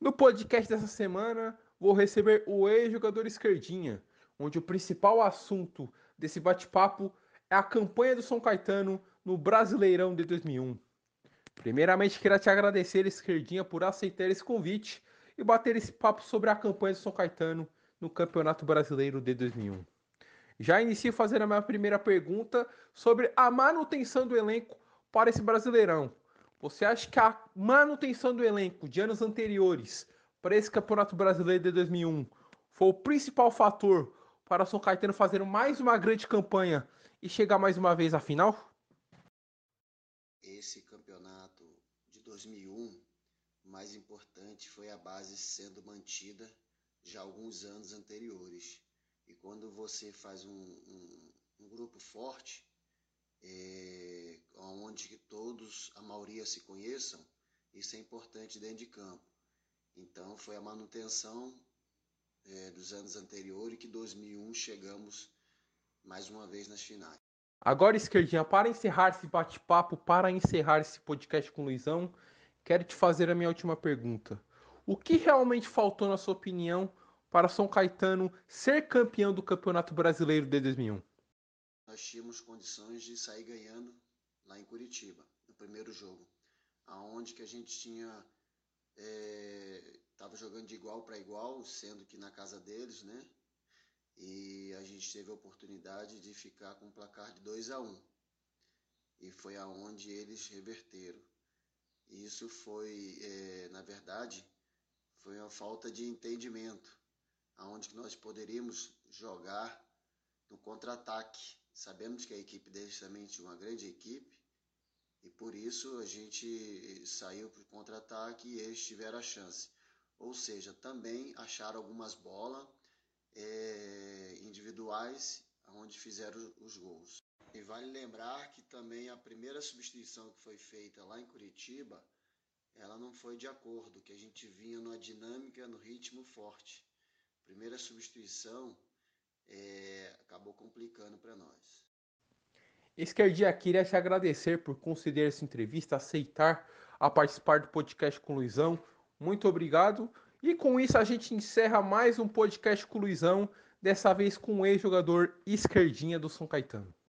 No podcast dessa semana, vou receber o ex-jogador Esquerdinha, onde o principal assunto desse bate-papo é a campanha do São Caetano no Brasileirão de 2001. Primeiramente, queria te agradecer, Esquerdinha, por aceitar esse convite e bater esse papo sobre a campanha do São Caetano no Campeonato Brasileiro de 2001. Já inicio fazendo a minha primeira pergunta sobre a manutenção do elenco para esse Brasileirão. Você acha que a manutenção do elenco de anos anteriores para esse Campeonato Brasileiro de 2001 foi o principal fator para o São Caetano fazer mais uma grande campanha e chegar mais uma vez à final? Esse campeonato de 2001, o mais importante foi a base sendo mantida já alguns anos anteriores. E quando você faz um, um, um grupo forte, é, onde todos, a maioria se conheçam, isso é importante dentro de campo. Então foi a manutenção é, dos anos anteriores que 2001 chegamos mais uma vez nas finais. Agora, esquerdinha, para encerrar esse bate-papo, para encerrar esse podcast com o Luizão, quero te fazer a minha última pergunta. O que realmente faltou, na sua opinião, para São Caetano ser campeão do Campeonato Brasileiro de 2001? nós tínhamos condições de sair ganhando lá em Curitiba, no primeiro jogo, aonde que a gente tinha estava é, jogando de igual para igual, sendo que na casa deles, né? E a gente teve a oportunidade de ficar com um placar de 2 a 1 um, e foi aonde eles reverteram. Isso foi, é, na verdade, foi uma falta de entendimento, aonde que nós poderíamos jogar no contra-ataque Sabemos que a equipe deles também tinha uma grande equipe e por isso a gente saiu para o contra-ataque e eles tiveram a chance. Ou seja, também acharam algumas bolas é, individuais onde fizeram os gols. E vale lembrar que também a primeira substituição que foi feita lá em Curitiba, ela não foi de acordo, que a gente vinha numa dinâmica, no ritmo forte. Primeira substituição é, acabou complicando para nós. Esquerdinha, queria te agradecer por conceder essa entrevista, aceitar a participar do podcast com o Luizão. Muito obrigado. E com isso a gente encerra mais um podcast com o Luizão, dessa vez com o ex-jogador Esquerdinha do São Caetano.